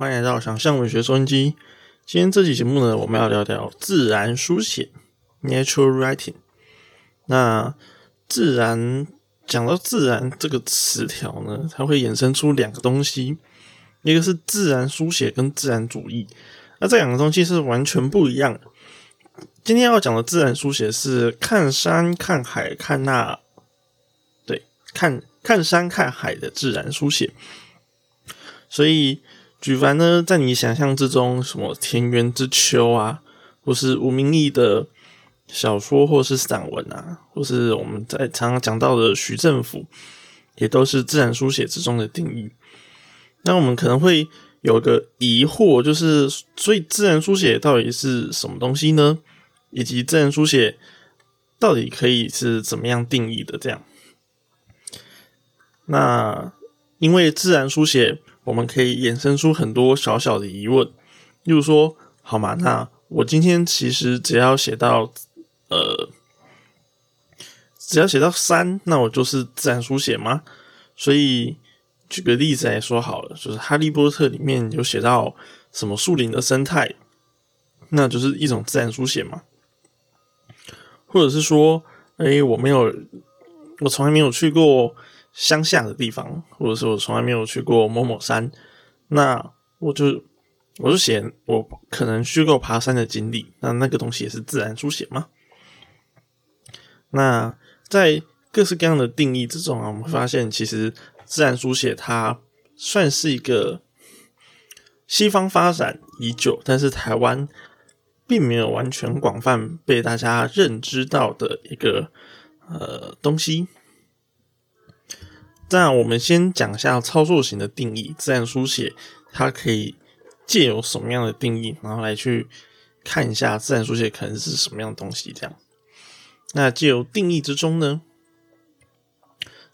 欢迎来到想象文学收音机。今天这期节目呢，我们要聊聊自然书写 （natural writing）。那自然讲到自然这个词条呢，它会衍生出两个东西，一个是自然书写跟自然主义。那这两个东西是完全不一样的。今天要讲的自然书写是看山、看海、看那，对，看看山、看海的自然书写。所以，举凡呢，在你想象之中，什么田园之秋啊，或是吴明义的小说，或是散文啊，或是我们在常常讲到的徐政府，也都是自然书写之中的定义。那我们可能会有一个疑惑，就是所以自然书写到底是什么东西呢？以及自然书写到底可以是怎么样定义的？这样，那因为自然书写。我们可以衍生出很多小小的疑问，例如说，好嘛，那我今天其实只要写到，呃，只要写到山，那我就是自然书写吗？所以举个例子来说好了，就是《哈利波特》里面有写到什么树林的生态，那就是一种自然书写嘛？或者是说，哎，我没有，我从来没有去过。乡下的地方，或者是我从来没有去过某某山，那我就我就写我可能虚构爬山的经历，那那个东西也是自然书写吗？那在各式各样的定义之中啊，我们会发现其实自然书写它算是一个西方发展已久，但是台湾并没有完全广泛被大家认知到的一个呃东西。那我们先讲一下操作型的定义，自然书写它可以借由什么样的定义，然后来去看一下自然书写可能是什么样的东西。这样，那借由定义之中呢，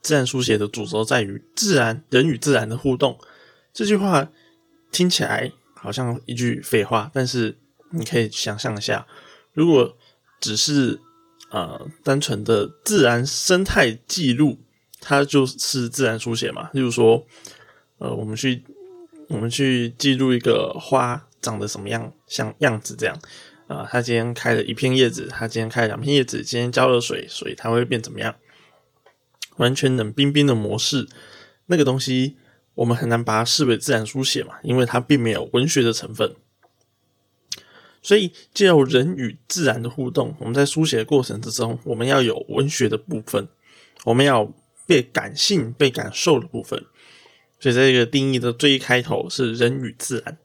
自然书写的主轴在于自然人与自然的互动。这句话听起来好像一句废话，但是你可以想象一下，如果只是呃单纯的自然生态记录。它就是自然书写嘛，例如说，呃，我们去我们去记录一个花长得什么样像样子这样，啊，它今天开了一片叶子，它今天开了两片叶子，今天浇了水，所以它会变怎么样？完全冷冰冰的模式，那个东西我们很难把它视为自然书写嘛，因为它并没有文学的成分。所以，借由人与自然的互动，我们在书写的过程之中，我们要有文学的部分，我们要。被感性、被感受的部分，所以这个定义的最一开头是人与自然。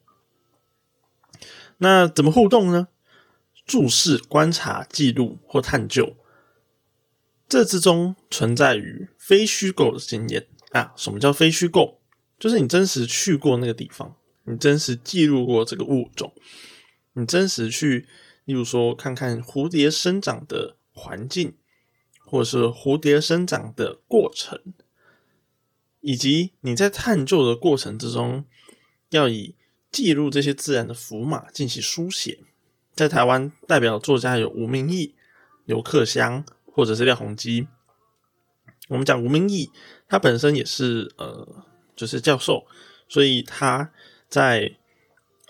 那怎么互动呢？注视、观察、记录或探究，这之中存在于非虚构的经验啊。什么叫非虚构？就是你真实去过那个地方，你真实记录过这个物种，你真实去，例如说看看蝴蝶生长的环境。或者是蝴蝶生长的过程，以及你在探究的过程之中，要以记录这些自然的符码进行书写。在台湾代表作家有吴明义、刘克襄，或者是廖鸿基。我们讲吴明义，他本身也是呃，就是教授，所以他在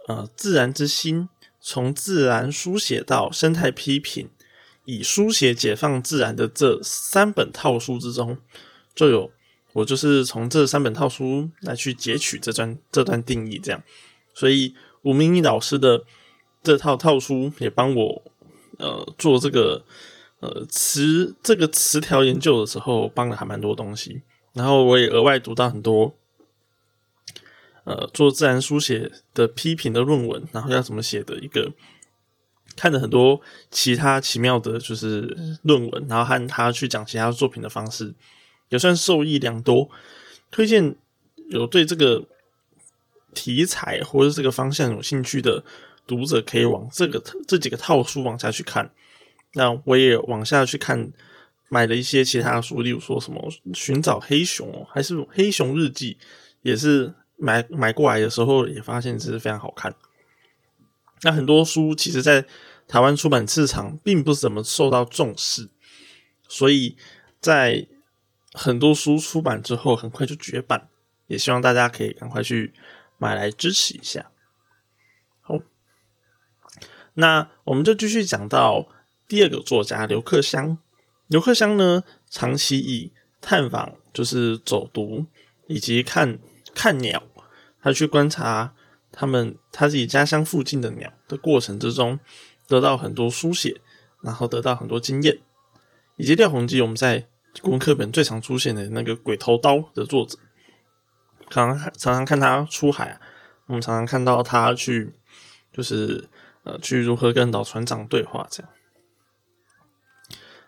呃自然之心，从自然书写到生态批评。以书写解放自然的这三本套书之中，就有我就是从这三本套书来去截取这段这段定义，这样，所以吴明义老师的这套套书也帮我呃做这个呃词这个词条研究的时候帮了还蛮多东西，然后我也额外读到很多呃做自然书写的批评的论文，然后要怎么写的一个。看了很多其他奇妙的，就是论文，然后和他去讲其他作品的方式，也算受益良多。推荐有对这个题材或者这个方向有兴趣的读者，可以往这个这几个套书往下去看。那我也往下去看，买了一些其他书，例如说什么《寻找黑熊》还是《黑熊日记》，也是买买过来的时候也发现是非常好看。那很多书其实，在台湾出版市场并不怎么受到重视，所以在很多书出版之后，很快就绝版。也希望大家可以赶快去买来支持一下。好，那我们就继续讲到第二个作家刘克襄。刘克襄呢，长期以探访，就是走读以及看看鸟，他去观察他们他自己家乡附近的鸟的过程之中，得到很多书写，然后得到很多经验，以及廖鸿基我们在古文课本最常出现的那个鬼头刀的作者，常常常常看他出海啊，我们常常看到他去，就是呃去如何跟老船长对话这样。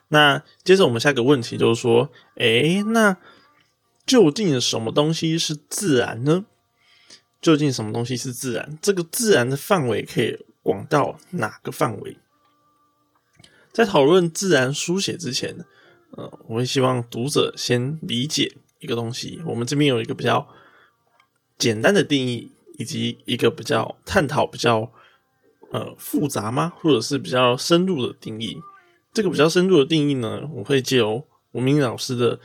那接着我们下一个问题就是说，诶，那究竟什么东西是自然呢？究竟什么东西是自然？这个自然的范围可以广到哪个范围？在讨论自然书写之前，呃，我会希望读者先理解一个东西。我们这边有一个比较简单的定义，以及一个比较探讨比较呃复杂吗，或者是比较深入的定义。这个比较深入的定义呢，我会借由吴明老师的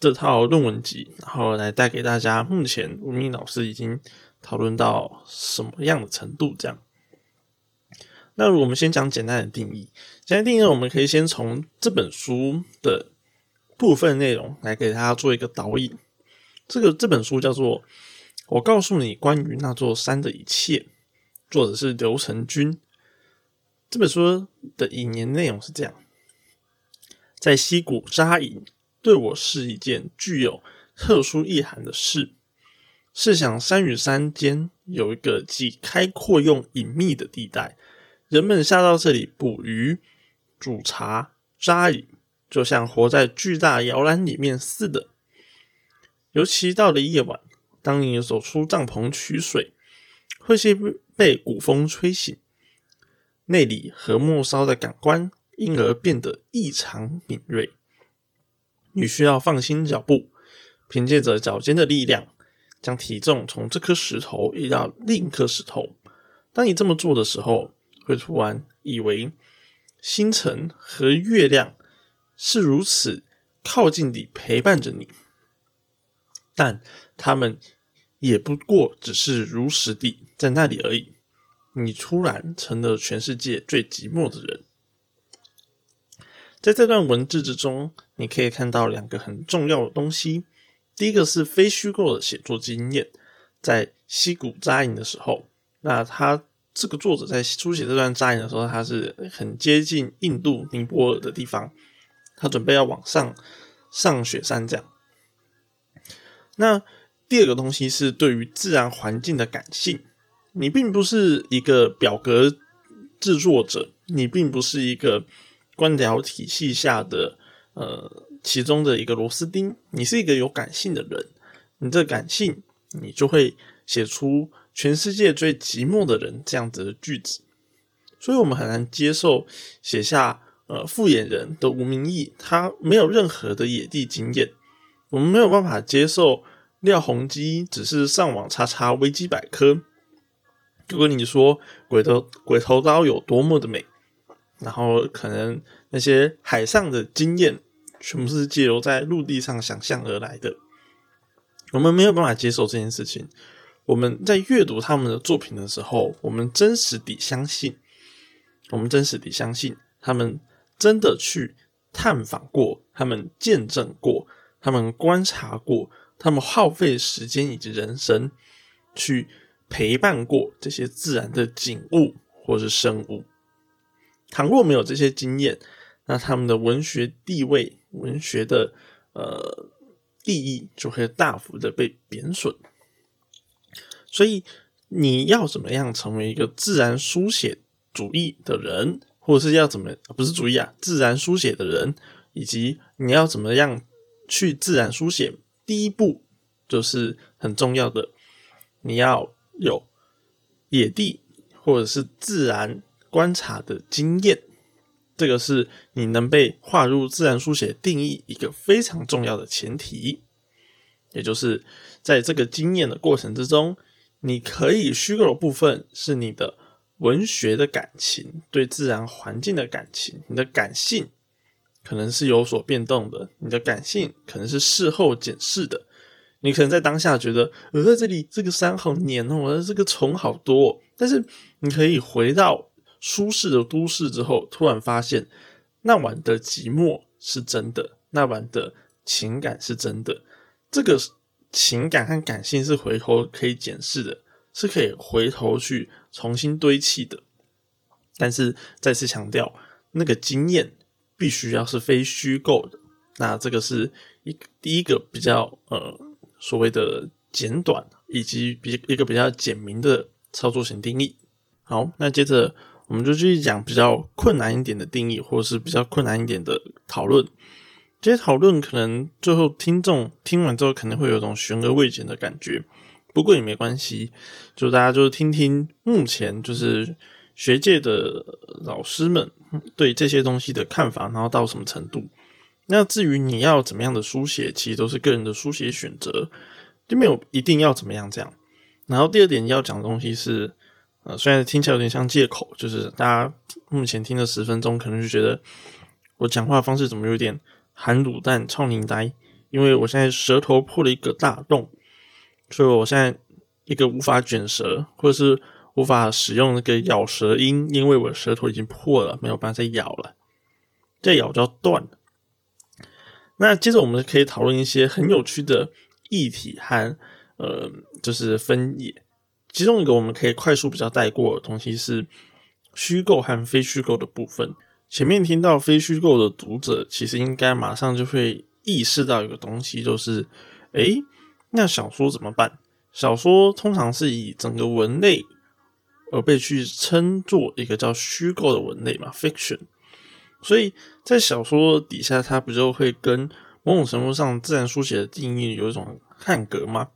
这套论文集，然后来带给大家。目前吴明老师已经讨论到什么样的程度？这样，那我们先讲简单的定义。简单定义，我们可以先从这本书的部分内容来给大家做一个导引。这个这本书叫做《我告诉你关于那座山的一切》，作者是刘成军。这本书的引言内容是这样：在溪谷扎营，对我是一件具有特殊意涵的事。试想，山与山间有一个既开阔又隐秘的地带，人们下到这里捕鱼、煮茶、扎营，就像活在巨大摇篮里面似的。尤其到了夜晚，当你走出帐篷取水，会先被古风吹醒。内里和末梢的感官因而变得异常敏锐。你需要放心脚步，凭借着脚尖的力量，将体重从这颗石头移到另一颗石头。当你这么做的时候，会突然以为星辰和月亮是如此靠近地陪伴着你，但他们也不过只是如实地在那里而已。你突然成了全世界最寂寞的人。在这段文字之中，你可以看到两个很重要的东西。第一个是非虚构的写作经验，在溪谷扎营的时候，那他这个作者在书写这段扎营的时候，他是很接近印度尼泊尔的地方，他准备要往上上雪山这样。那第二个东西是对于自然环境的感性。你并不是一个表格制作者，你并不是一个官僚体系下的呃其中的一个螺丝钉，你是一个有感性的人。你这感性，你就会写出全世界最寂寞的人这样子的句子。所以我们很难接受写下呃复眼人的吴明义，他没有任何的野地经验。我们没有办法接受廖鸿基只是上网查查维基百科。就跟你说鬼头鬼头刀有多么的美，然后可能那些海上的经验全部是借由在陆地上想象而来的，我们没有办法接受这件事情。我们在阅读他们的作品的时候，我们真实地相信，我们真实地相信他们真的去探访过，他们见证过，他们观察过，他们耗费时间以及人生去。陪伴过这些自然的景物或是生物，倘若没有这些经验，那他们的文学地位、文学的呃利益就会大幅的被贬损。所以，你要怎么样成为一个自然书写主义的人，或者是要怎么不是主义啊？自然书写的人，以及你要怎么样去自然书写？第一步就是很重要的，你要。有野地或者是自然观察的经验，这个是你能被划入自然书写定义一个非常重要的前提。也就是在这个经验的过程之中，你可以虚构的部分是你的文学的感情，对自然环境的感情，你的感性可能是有所变动的，你的感性可能是事后检视的，你可能在当下觉得，呃这里这个山好黏哦，我的这个虫好多。但是你可以回到舒适的都市之后，突然发现那晚的寂寞是真的，那晚的情感是真的。这个情感和感性是回头可以检视的，是可以回头去重新堆砌的。但是再次强调，那个经验必须要是非虚构的。那这个是一第一个比较呃。所谓的简短以及比一个比较简明的操作型定义。好，那接着我们就继续讲比较困难一点的定义，或者是比较困难一点的讨论。这些讨论可能最后听众听完之后，可能会有一种悬而未决的感觉。不过也没关系，就大家就听听目前就是学界的老师们对这些东西的看法，然后到什么程度。那至于你要怎么样的书写，其实都是个人的书写选择，就没有一定要怎么样这样。然后第二点要讲的东西是，虽然听起来有点像借口，就是大家目前听了十分钟，可能就觉得我讲话方式怎么有点含卤蛋、超凝呆，因为我现在舌头破了一个大洞，所以我现在一个无法卷舌，或者是无法使用那个咬舌音，因为我的舌头已经破了，没有办法再咬了，再咬就要断了。那接着我们可以讨论一些很有趣的议题和呃，就是分野。其中一个我们可以快速比较带过的东西是虚构和非虚构的部分。前面听到非虚构的读者，其实应该马上就会意识到一个东西，就是诶，那小说怎么办？小说通常是以整个文类而被去称作一个叫虚构的文类嘛，fiction。所以在小说底下，它不就会跟某种程度上自然书写的定义有一种汉格吗？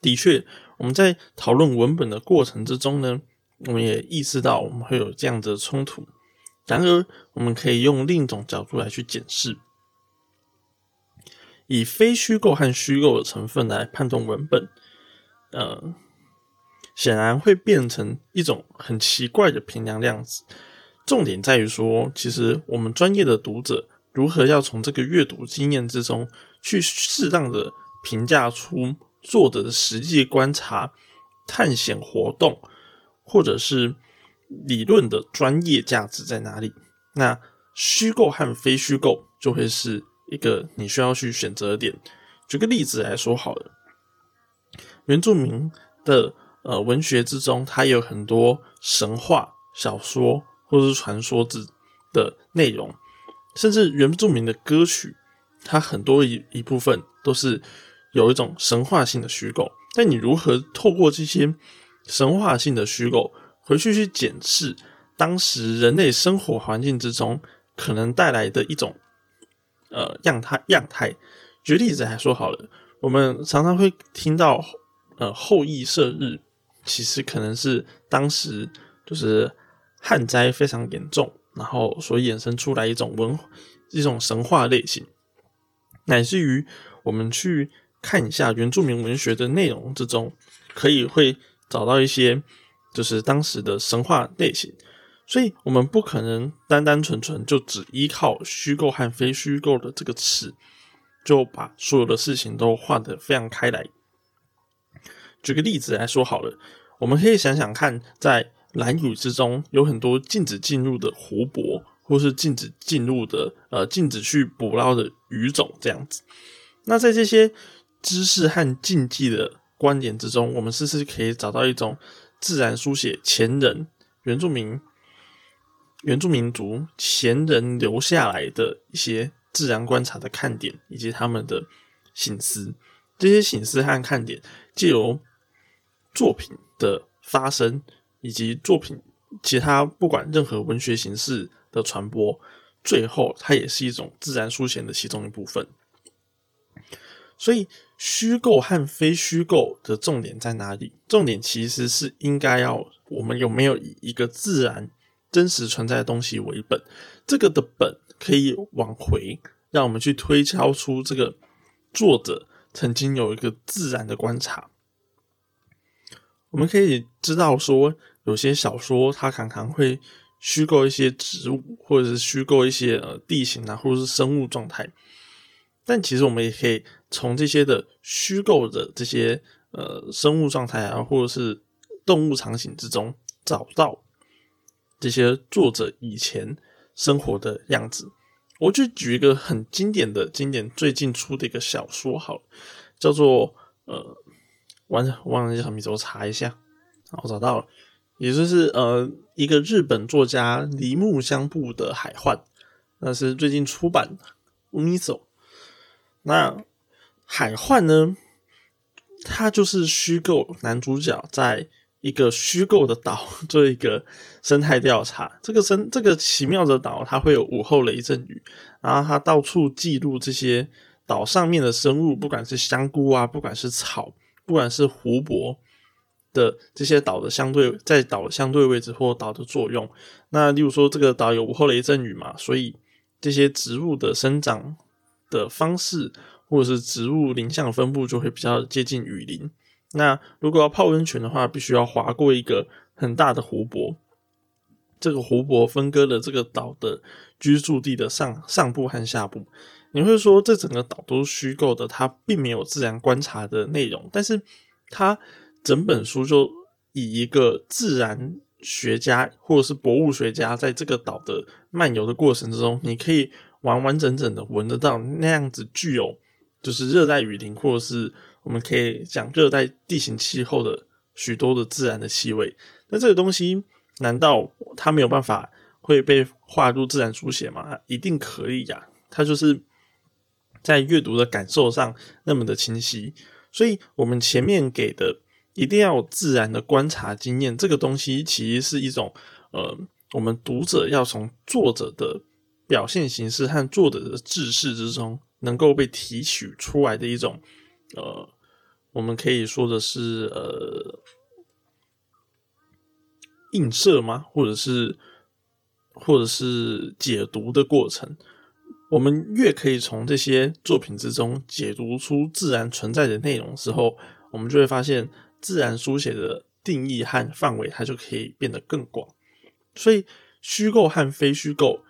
的确，我们在讨论文本的过程之中呢，我们也意识到我们会有这样的冲突。然而，我们可以用另一种角度来去检视，以非虚构和虚构的成分来判断文本，呃，显然会变成一种很奇怪的评量量子。重点在于说，其实我们专业的读者如何要从这个阅读经验之中去适当的评价出作者的实际观察、探险活动，或者是理论的专业价值在哪里？那虚构和非虚构就会是一个你需要去选择的点。举个例子来说好了，原住民的呃文学之中，它有很多神话小说。或者是传说之的内容，甚至原住民的歌曲，它很多一一部分都是有一种神话性的虚构。但你如何透过这些神话性的虚构，回去去检视当时人类生活环境之中可能带来的一种呃样态样态？举例子来说好了，我们常常会听到呃后羿射日，其实可能是当时就是。旱灾非常严重，然后所衍生出来一种文一种神话类型，乃至于我们去看一下原住民文学的内容之中，可以会找到一些就是当时的神话类型，所以我们不可能单单纯纯就只依靠虚构和非虚构的这个词，就把所有的事情都画得非常开来。举个例子来说好了，我们可以想想看，在蓝屿之中有很多禁止进入的湖泊，或是禁止进入的呃禁止去捕捞的鱼种这样子。那在这些知识和禁忌的观点之中，我们是不是可以找到一种自然书写前人原住民原住民族前人留下来的一些自然观察的看点，以及他们的醒思？这些醒思和看点，借由作品的发生。以及作品其他不管任何文学形式的传播，最后它也是一种自然书写的其中一部分。所以，虚构和非虚构的重点在哪里？重点其实是应该要我们有没有以一个自然真实存在的东西为本。这个的本可以往回，让我们去推敲出这个作者曾经有一个自然的观察。我们可以知道说。有些小说它常常会虚构一些植物，或者是虚构一些呃地形啊，或者是生物状态。但其实我们也可以从这些的虚构的这些呃生物状态啊，或者是动物场景之中找到这些作者以前生活的样子。我就举一个很经典的经典，最近出的一个小说，好了，叫做呃，完了忘了叫什么名字，我查一下，我找到了。也就是呃，一个日本作家铃木香布的《海幻》，那是最近出版的。乌米走，那《海幻》呢？它就是虚构男主角在一个虚构的岛做一个生态调查。这个生这个奇妙的岛，它会有午后雷阵雨，然后它到处记录这些岛上面的生物，不管是香菇啊，不管是草，不管是湖泊。的这些岛的相对在岛相对位置或岛的作用，那例如说这个岛有午后雷阵雨嘛，所以这些植物的生长的方式或者是植物林相分布就会比较接近雨林。那如果要泡温泉的话，必须要划过一个很大的湖泊，这个湖泊分割了这个岛的居住地的上上部和下部。你会说这整个岛都是虚构的，它并没有自然观察的内容，但是它。整本书就以一个自然学家或者是博物学家在这个岛的漫游的过程之中，你可以完完整整的闻得到那样子具有就是热带雨林或者是我们可以讲热带地形气候的许多的自然的气味。那这个东西难道它没有办法会被划入自然书写吗？一定可以呀！它就是在阅读的感受上那么的清晰。所以我们前面给的。一定要有自然的观察经验，这个东西其实是一种，呃，我们读者要从作者的表现形式和作者的志士之中能够被提取出来的一种，呃，我们可以说的是，呃，映射吗？或者是，或者是解读的过程。我们越可以从这些作品之中解读出自然存在的内容之后，我们就会发现。自然书写的定义和范围，它就可以变得更广。所以，虚构和非虚构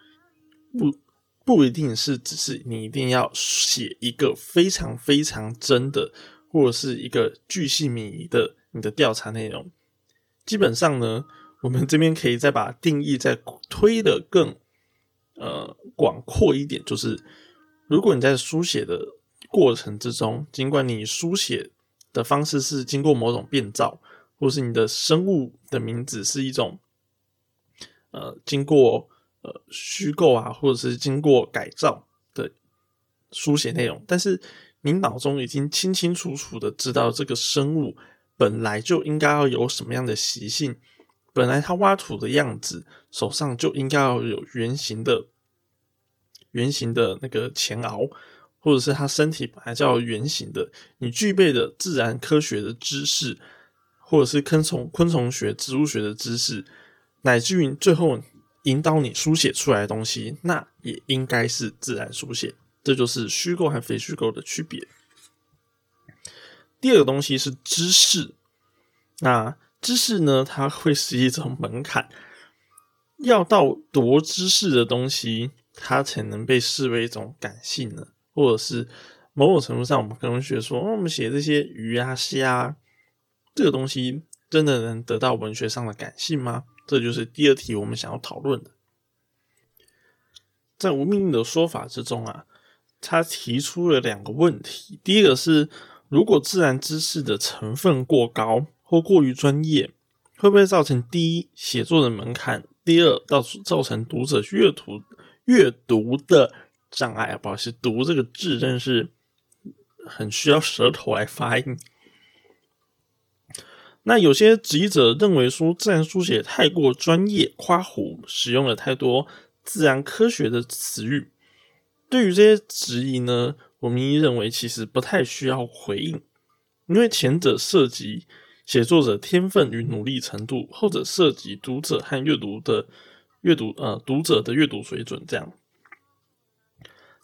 不不一定是只是你一定要写一个非常非常真的，或者是一个巨细靡遗的你的调查内容。基本上呢，我们这边可以再把定义再推的更呃广阔一点，就是如果你在书写的过程之中，尽管你书写。的方式是经过某种变造，或是你的生物的名字是一种，呃，经过呃虚构啊，或者是经过改造的书写内容。但是你脑中已经清清楚楚的知道这个生物本来就应该要有什么样的习性，本来它挖土的样子，手上就应该要有圆形的圆形的那个前螯。或者是它身体本来叫圆形的，你具备的自然科学的知识，或者是昆虫昆虫学、植物学的知识，乃至于最后引导你书写出来的东西，那也应该是自然书写。这就是虚构和非虚构的区别。第二个东西是知识，那知识呢，它会是一种门槛，要到多知识的东西，它才能被视为一种感性呢？或者是某种程度上，我们可能觉得说，我们写这些鱼啊、虾这个东西，真的能得到文学上的感性吗？这就是第二题我们想要讨论的。在吴明的说法之中啊，他提出了两个问题：第一个是，如果自然知识的成分过高或过于专业，会不会造成第一写作的门槛？第二，到造成读者阅读阅读的。障碍啊，不好意思，读这个字真是很需要舌头来发音。那有些质疑者认为说，自然书写太过专业、夸胡，使用了太多自然科学的词语。对于这些质疑呢，我们认为其实不太需要回应，因为前者涉及写作者天分与努力程度，后者涉及读者和阅读的阅读呃读者的阅读水准，这样。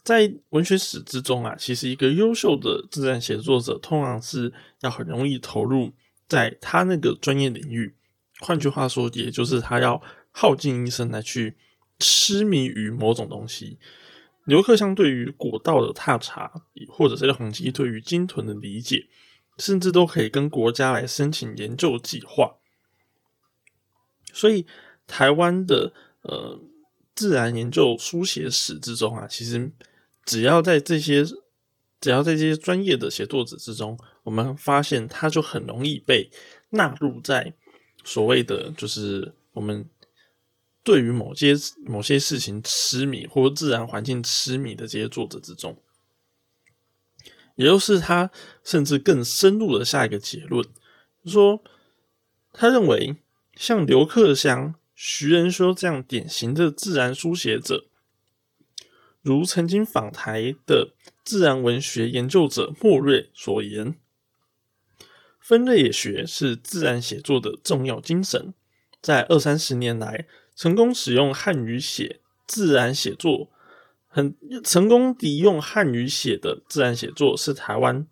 在文学史之中啊，其实一个优秀的自然写作者，通常是要很容易投入在他那个专业领域。换句话说，也就是他要耗尽一生来去痴迷于某种东西。刘克襄对于古道的踏查，或者是廖鸿基对于鲸豚的理解，甚至都可以跟国家来申请研究计划。所以，台湾的呃自然研究书写史之中啊，其实只要在这些只要在这些专业的写作者之中，我们发现它就很容易被纳入在所谓的就是我们。对于某些某些事情痴迷，或自然环境痴迷的这些作者之中，也就是他甚至更深入的下一个结论，说他认为像刘克祥、徐仁修这样典型的自然书写者，如曾经访台的自然文学研究者莫瑞所言，分类学是自然写作的重要精神，在二三十年来。成功使用汉语写自然写作，很成功地用汉语写的自然写作是台湾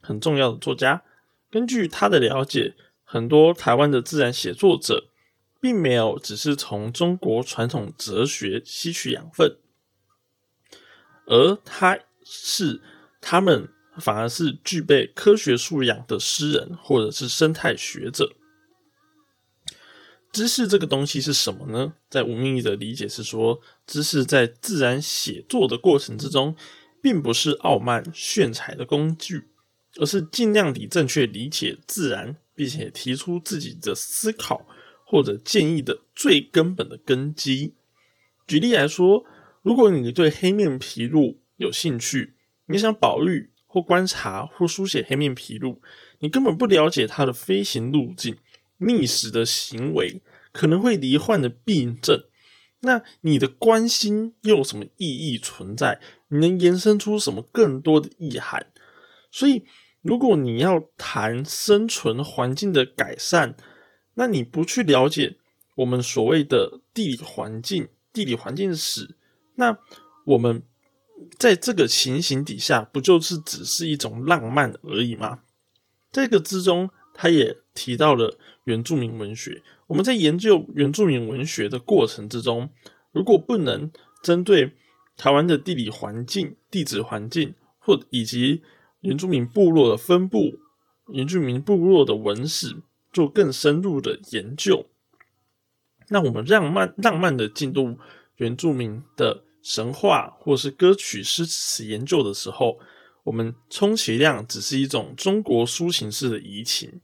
很重要的作家。根据他的了解，很多台湾的自然写作者，并没有只是从中国传统哲学吸取养分，而他是他们反而是具备科学素养的诗人，或者是生态学者。知识这个东西是什么呢？在吴明义的理解是说，知识在自然写作的过程之中，并不是傲慢炫彩的工具，而是尽量地正确理解自然，并且提出自己的思考或者建议的最根本的根基。举例来说，如果你对黑面皮鹭有兴趣，你想保育或观察或书写黑面琵鹭，你根本不了解它的飞行路径。觅食的行为可能会罹患的病症，那你的关心又有什么意义存在？你能延伸出什么更多的意涵？所以，如果你要谈生存环境的改善，那你不去了解我们所谓的地理环境、地理环境史，那我们在这个情形底下，不就是只是一种浪漫而已吗？这个之中，他也提到了。原住民文学，我们在研究原住民文学的过程之中，如果不能针对台湾的地理环境、地质环境，或以及原住民部落的分布、原住民部落的文史做更深入的研究，那我们浪漫浪漫的进入原住民的神话或是歌曲诗词研究的时候，我们充其量只是一种中国抒情式的移情。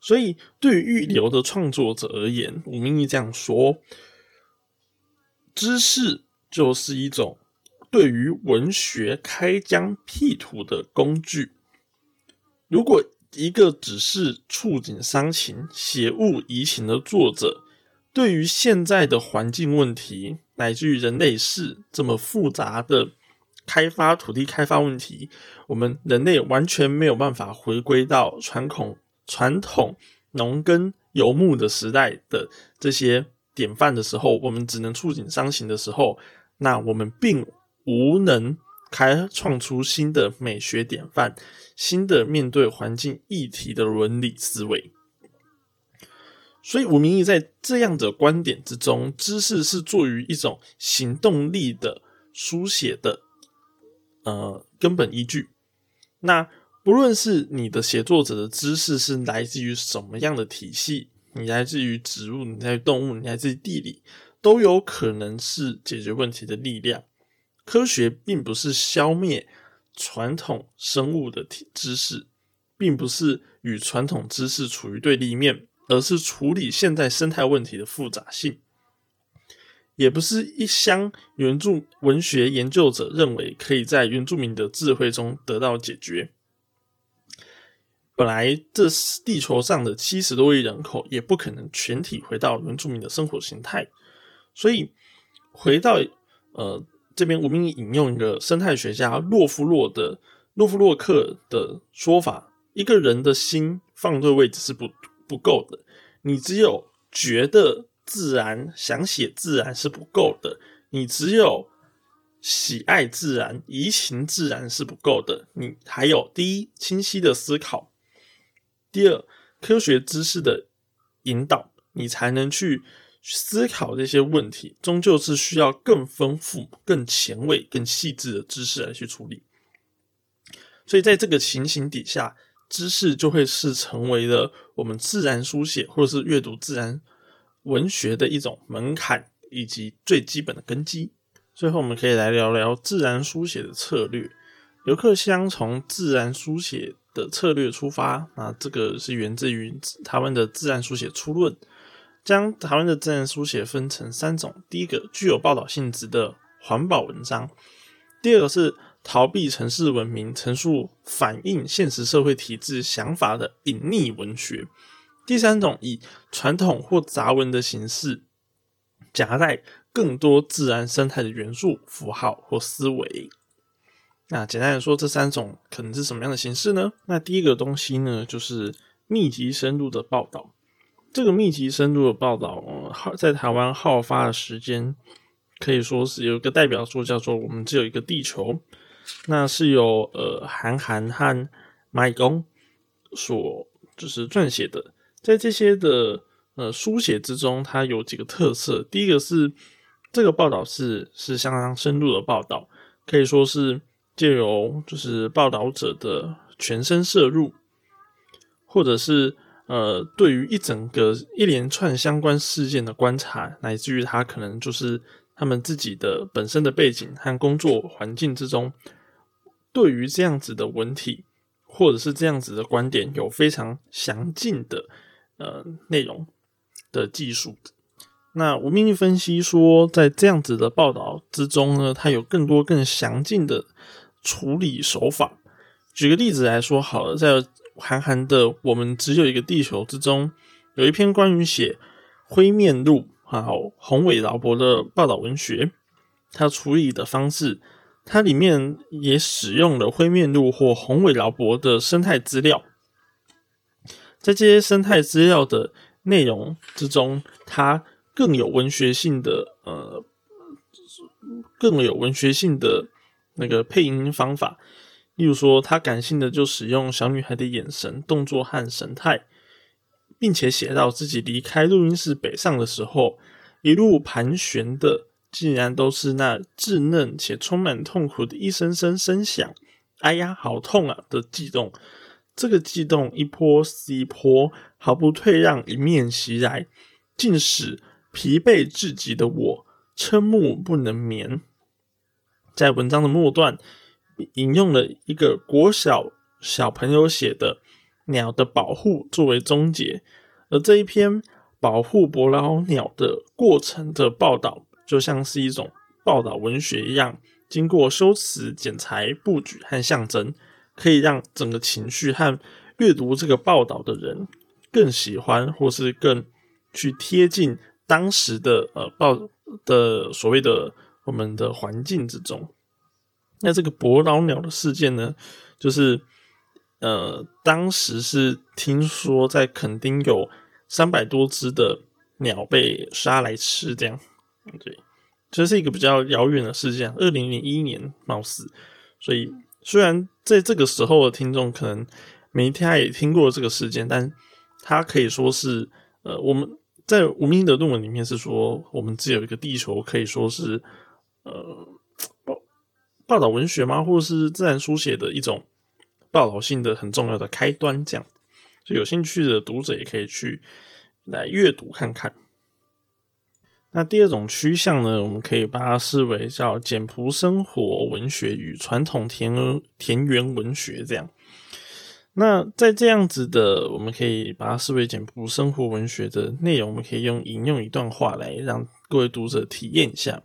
所以，对于预留的创作者而言，吴明义这样说：，知识就是一种对于文学开疆辟土的工具。如果一个只是触景伤情、写物怡情的作者，对于现在的环境问题，乃至于人类是这么复杂的开发土地开发问题，我们人类完全没有办法回归到传统。传统农耕游牧的时代的这些典范的时候，我们只能触景伤情的时候，那我们并无能开创出新的美学典范，新的面对环境议题的伦理思维。所以，吴明义在这样的观点之中，知识是作于一种行动力的书写的呃根本依据。那。不论是你的写作者的知识是来自于什么样的体系，你来自于植物，你来自于动物，你来自于地理，都有可能是解决问题的力量。科学并不是消灭传统生物的体知识，并不是与传统知识处于对立面，而是处理现在生态问题的复杂性。也不是一箱原住文学研究者认为可以在原住民的智慧中得到解决。本来这地球上的七十多亿人口也不可能全体回到原住民的生活形态，所以回到呃这边，我们引用一个生态学家洛夫洛的洛夫洛克的说法：一个人的心放对位置是不不够的，你只有觉得自然、想写自然是不够的，你只有喜爱自然、移情自然是不够的，你还有第一清晰的思考。第二，科学知识的引导，你才能去思考这些问题，终究是需要更丰富、更前卫、更细致的知识来去处理。所以在这个情形底下，知识就会是成为了我们自然书写或者是阅读自然文学的一种门槛以及最基本的根基。最后，我们可以来聊聊自然书写的策略。游客乡从自然书写的策略出发，那这个是源自于台湾的自然书写初论，将台湾的自然书写分成三种：第一个具有报道性质的环保文章；第二个是逃避城市文明、陈述反映现实社会体制想法的隐匿文学；第三种以传统或杂文的形式夹带更多自然生态的元素、符号或思维。那简单来说，这三种可能是什么样的形式呢？那第一个东西呢，就是密集深入的报道。这个密集深入的报道，在台湾好发的时间，可以说是有一个代表作叫做《我们只有一个地球》。那是由呃韩寒和马以公所就是撰写的。在这些的呃书写之中，它有几个特色。第一个是这个报道是是相当深入的报道，可以说是。借由就是报道者的全身摄入，或者是呃对于一整个一连串相关事件的观察，乃至于他可能就是他们自己的本身的背景和工作环境之中，对于这样子的文体或者是这样子的观点有非常详尽的呃内容的技术。那吴明玉分析说，在这样子的报道之中呢，它有更多更详尽的。处理手法，举个例子来说好了，在韩寒的《我们只有一个地球》之中，有一篇关于写灰面鹭还有宏伟劳勃的报道文学，它处理的方式，它里面也使用了灰面鹭或宏伟劳勃的生态资料，在这些生态资料的内容之中，它更有文学性的呃，更有文学性的。那个配音方法，例如说，他感性的就使用小女孩的眼神、动作和神态，并且写到自己离开录音室北上的时候，一路盘旋的竟然都是那稚嫩且充满痛苦的一声声声响。哎呀，好痛啊！的悸动，这个悸动一波似一波，毫不退让，迎面袭来，竟使疲惫至极的我瞠目不能眠。在文章的末段，引用了一个国小小朋友写的《鸟的保护》作为终结，而这一篇保护伯劳鸟的过程的报道，就像是一种报道文学一样，经过修辞、剪裁、布局和象征，可以让整个情绪和阅读这个报道的人更喜欢，或是更去贴近当时的呃报的所谓的。我们的环境之中，那这个伯劳鸟的事件呢，就是呃，当时是听说在垦丁有三百多只的鸟被杀来吃，这样对，这是一个比较遥远的事件，二零零一年貌似，所以虽然在这个时候的听众可能每天也听过这个事件，但它可以说是呃，我们在吴明的论文里面是说，我们只有一个地球，可以说是。呃，报报道文学吗？或者是自然书写的一种报道性的很重要的开端，这样，就有兴趣的读者也可以去来阅读看看。那第二种趋向呢，我们可以把它视为叫简朴生活文学与传统田田园文学这样。那在这样子的，我们可以把它视为简朴生活文学的内容，我们可以用引用一段话来让各位读者体验一下。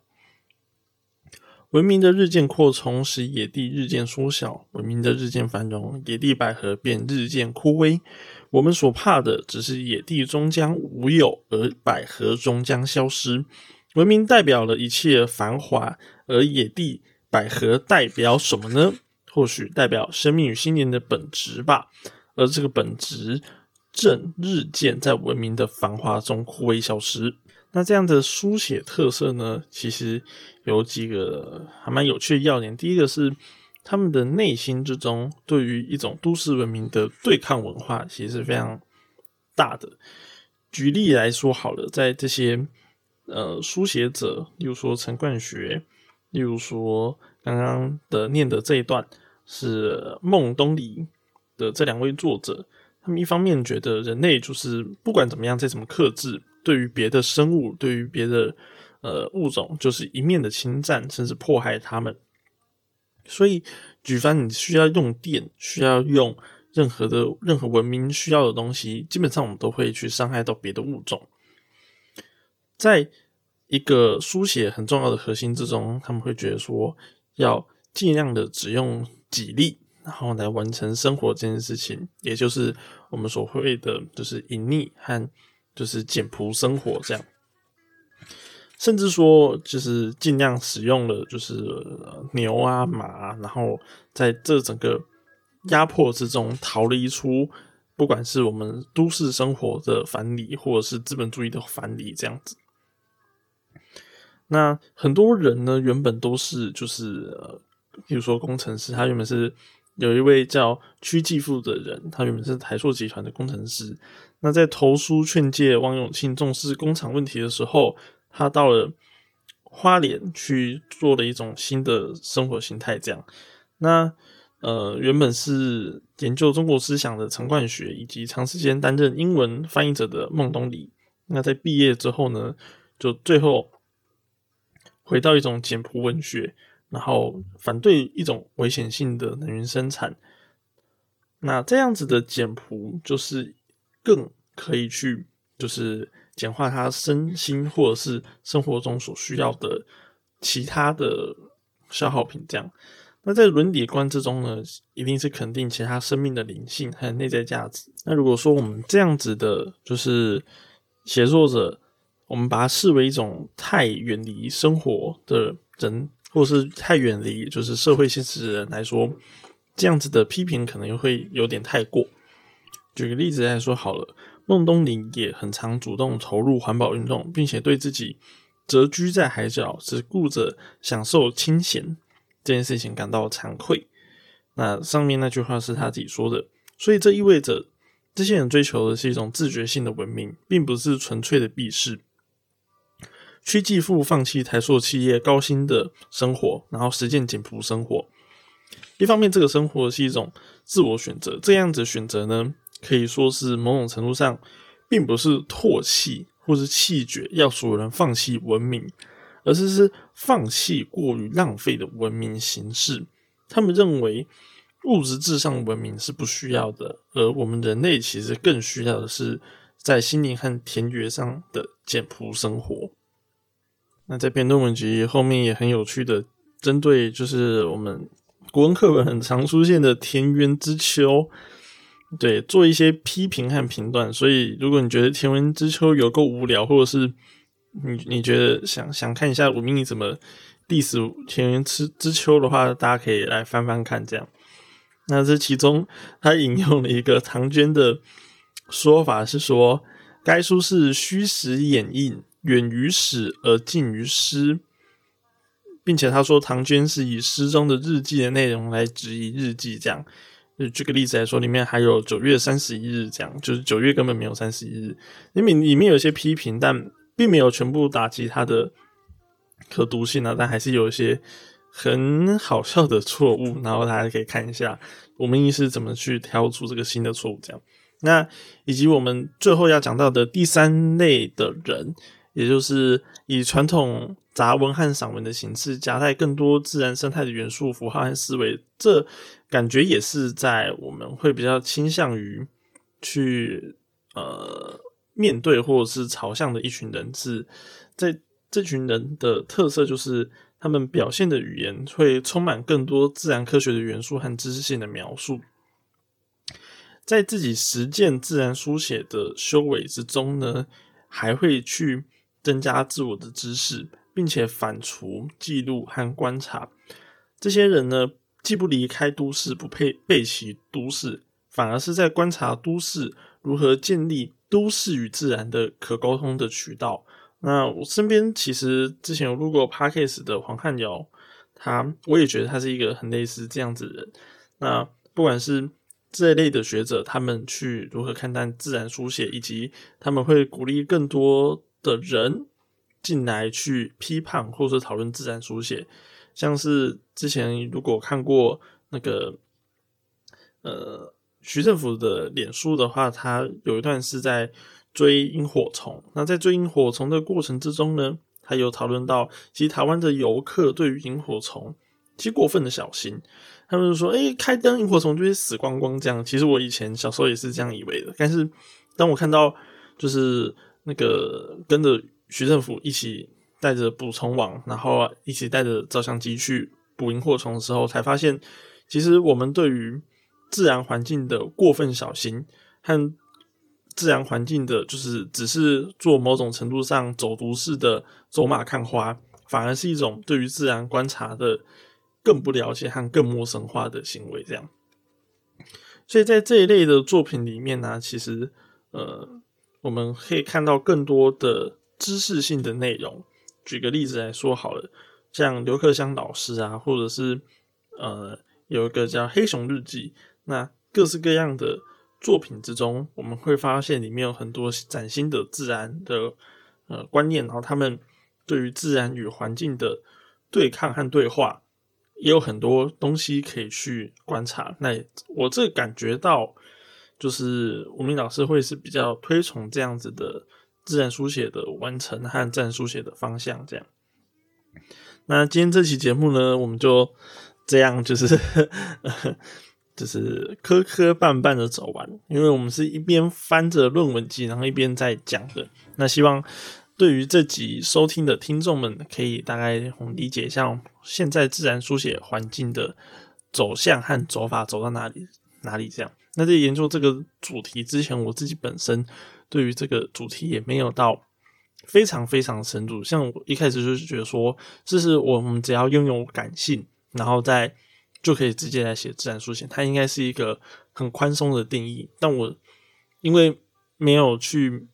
文明的日渐扩充，使野地日渐缩小；文明的日渐繁荣，野地百合便日渐枯萎。我们所怕的，只是野地终将无有，而百合终将消失。文明代表了一切繁华，而野地百合代表什么呢？或许代表生命与心灵的本质吧。而这个本质正日渐在文明的繁华中枯萎消失。那这样的书写特色呢？其实有几个还蛮有趣的要点。第一个是他们的内心之中对于一种都市文明的对抗文化，其实是非常大的。举例来说好了，在这些呃书写者，例如说陈冠学，例如说刚刚的念的这一段是孟东篱的这两位作者，他们一方面觉得人类就是不管怎么样再怎么克制，对于别的生物，对于别的呃物种，就是一面的侵占，甚至迫害他们。所以，举凡你需要用电，需要用任何的任何文明需要的东西，基本上我们都会去伤害到别的物种。在一个书写很重要的核心之中，他们会觉得说，要尽量的只用几力，然后来完成生活这件事情，也就是我们所谓的，就是隐匿和就是简朴生活这样。甚至说，就是尽量使用了，就是牛啊马，然后在这整个压迫之中逃离出，不管是我们都市生活的藩篱，或者是资本主义的藩篱，这样子。那很多人呢，原本都是就是，比如说工程师，他原本是有一位叫屈继富的人，他原本是台塑集团的工程师。那在投书劝诫汪永庆重视工厂问题的时候。他到了花莲去做了一种新的生活形态，这样。那呃，原本是研究中国思想的陈冠学，以及长时间担任英文翻译者的孟东篱，那在毕业之后呢，就最后回到一种简朴文学，然后反对一种危险性的能源生产。那这样子的简朴，就是更可以去，就是。简化他身心或者是生活中所需要的其他的消耗品，这样。那在伦理观之中呢，一定是肯定其他生命的灵性和内在价值。那如果说我们这样子的，就是写作者，我们把它视为一种太远离生活的人，或是太远离就是社会现实的人来说，这样子的批评可能会有点太过。举个例子来说好了。孟东林也很常主动投入环保运动，并且对自己谪居在海角，只顾着享受清闲这件事情感到惭愧。那上面那句话是他自己说的，所以这意味着这些人追求的是一种自觉性的文明，并不是纯粹的避世。屈继父放弃台塑企业高薪的生活，然后实践简朴生活。一方面，这个生活是一种自我选择，这样子选择呢？可以说是某种程度上，并不是唾弃或是弃绝要所有人放弃文明，而是是放弃过于浪费的文明形式。他们认为物质至上文明是不需要的，而我们人类其实更需要的是在心灵和田园上的简朴生活。那这篇论文集后面也很有趣的，针对就是我们国文课本很常出现的田园之秋。对，做一些批评和评断。所以，如果你觉得《田园之秋》有够无聊，或者是你你觉得想想看一下吴明义怎么 diss《田园之之秋》的话，大家可以来翻翻看。这样，那这其中他引用了一个唐娟的说法，是说该书是虚实掩映，远于史而近于诗，并且他说唐娟是以诗中的日记的内容来质疑日记，这样。就举个例子来说，里面还有九月三十一日这样，就是九月根本没有三十一日。里面里面有一些批评，但并没有全部打击它的可读性啊，但还是有一些很好笑的错误。然后大家可以看一下，我们是怎么去挑出这个新的错误。这样，那以及我们最后要讲到的第三类的人，也就是以传统杂文和散文的形式夹带更多自然生态的元素、符号和思维，这。感觉也是在我们会比较倾向于去呃面对或者是朝向的一群人，是在这群人的特色就是他们表现的语言会充满更多自然科学的元素和知识性的描述，在自己实践自然书写的修为之中呢，还会去增加自我的知识，并且反刍记录和观察这些人呢。既不离开都市，不配背弃都市，反而是在观察都市如何建立都市与自然的可沟通的渠道。那我身边其实之前有录过 Parkes 的黄汉尧，他我也觉得他是一个很类似这样子的人。那不管是这一类的学者，他们去如何看待自然书写，以及他们会鼓励更多的人进来去批判或者讨论自然书写，像是之前如果看过那个呃徐政府的脸书的话，他有一段是在追萤火虫。那在追萤火虫的过程之中呢，他有讨论到，其实台湾的游客对于萤火虫其实过分的小心。他们就说：“哎，开灯萤火虫就会死光光。”这样，其实我以前小时候也是这样以为的。但是当我看到就是那个跟着徐政府一起带着捕虫网，然后一起带着照相机去捕萤火虫的时候，才发现，其实我们对于自然环境的过分小心和自然环境的，就是只是做某种程度上走读式的走马看花，反而是一种对于自然观察的。更不了解和更陌生化的行为，这样。所以在这一类的作品里面呢，其实呃，我们可以看到更多的知识性的内容。举个例子来说好了，像刘克湘老师啊，或者是呃，有一个叫《黑熊日记》，那各式各样的作品之中，我们会发现里面有很多崭新的自然的呃观念，然后他们对于自然与环境的对抗和对话。也有很多东西可以去观察。那我这感觉到，就是吴明老师会是比较推崇这样子的自然书写的完成和自然书写的方向。这样，那今天这期节目呢，我们就这样，就是 就是磕磕绊绊的走完，因为我们是一边翻着论文集，然后一边在讲的。那希望。对于这集收听的听众们，可以大概理解一下现在自然书写环境的走向和走法走到哪里哪里这样。那在研究这个主题之前，我自己本身对于这个主题也没有到非常非常深入。像我一开始就是觉得说，这是我们只要拥有感性，然后再就可以直接来写自然书写，它应该是一个很宽松的定义。但我因为没有去。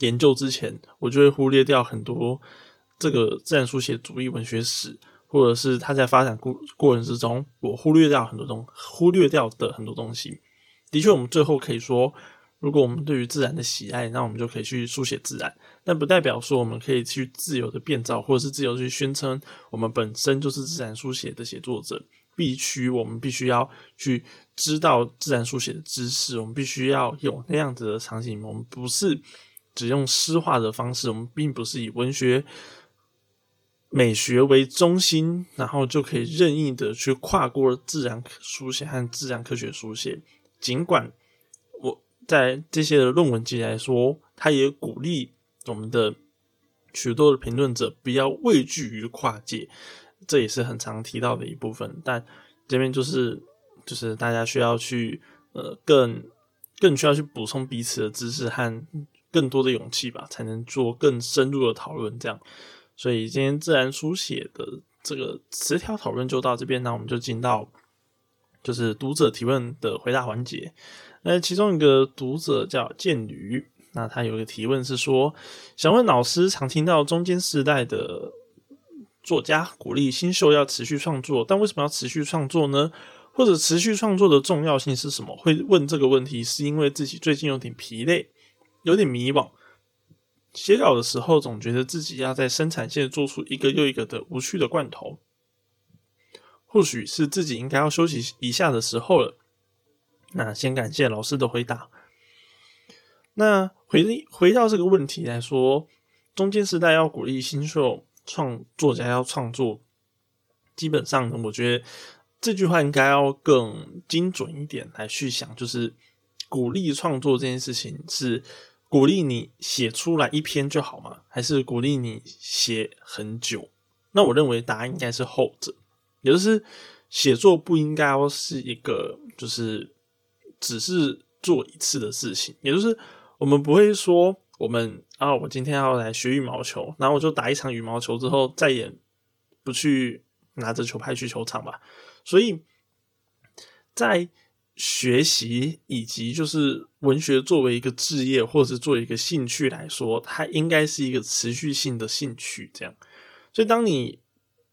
研究之前，我就会忽略掉很多这个自然书写主义文学史，或者是它在发展过过程之中，我忽略掉很多东，忽略掉的很多东西。的确，我们最后可以说，如果我们对于自然的喜爱，那我们就可以去书写自然，但不代表说我们可以去自由的变造，或者是自由去宣称我们本身就是自然书写的写作者。必须，我们必须要去知道自然书写的知识，我们必须要有那样子的场景，我们不是。只用诗化的方式，我们并不是以文学美学为中心，然后就可以任意的去跨过自然书写和自然科学书写。尽管在这些的论文集来说，他也鼓励我们的许多的评论者不要畏惧于跨界，这也是很常提到的一部分。但这边就是就是大家需要去呃更更需要去补充彼此的知识和。更多的勇气吧，才能做更深入的讨论。这样，所以今天自然书写的这个词条讨论就到这边。那我们就进到就是读者提问的回答环节。那其中一个读者叫剑驴，那他有一个提问是说，想问老师，常听到中间世代的作家鼓励新秀要持续创作，但为什么要持续创作呢？或者持续创作的重要性是什么？会问这个问题，是因为自己最近有点疲累。有点迷惘，写稿的时候总觉得自己要在生产线做出一个又一个的无趣的罐头，或许是自己应该要休息一下的时候了。那先感谢老师的回答。那回回到这个问题来说，中间时代要鼓励新秀创作家要创作，基本上呢，我觉得这句话应该要更精准一点来去想，就是鼓励创作这件事情是。鼓励你写出来一篇就好吗？还是鼓励你写很久？那我认为答案应该是后者，也就是写作不应该是一个就是只是做一次的事情。也就是我们不会说我们啊，我今天要来学羽毛球，然后我就打一场羽毛球之后再也不去拿着球拍去球场吧。所以在学习以及就是文学作为一个职业或者是作为一个兴趣来说，它应该是一个持续性的兴趣。这样，所以当你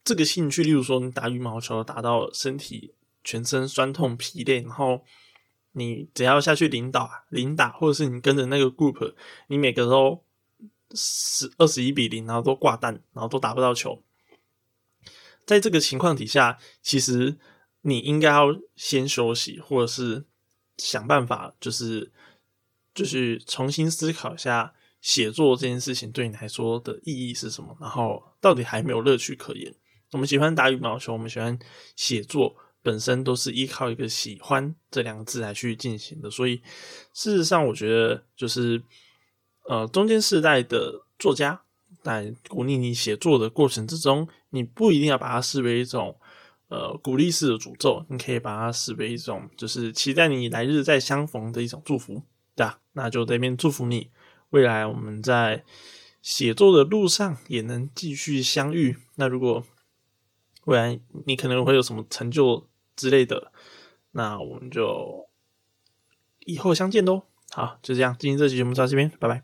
这个兴趣，例如说你打羽毛球打到身体全身酸痛疲累，然后你只要下去领导领导，或者是你跟着那个 group，你每个都十二十一比零，然后都挂蛋，然后都打不到球。在这个情况底下，其实你应该要先休息，或者是想办法，就是就是重新思考一下写作这件事情对你来说的意义是什么，然后到底还没有乐趣可言。我们喜欢打羽毛球，我们喜欢写作，本身都是依靠一个“喜欢”这两个字来去进行的。所以，事实上，我觉得就是呃，中间世代的作家。在鼓励你写作的过程之中，你不一定要把它视为一种呃鼓励式的诅咒，你可以把它视为一种就是期待你来日再相逢的一种祝福，对吧？那就这边祝福你，未来我们在写作的路上也能继续相遇。那如果未来你可能会有什么成就之类的，那我们就以后相见喽。好，就这样，今天这期节目到这边，拜拜。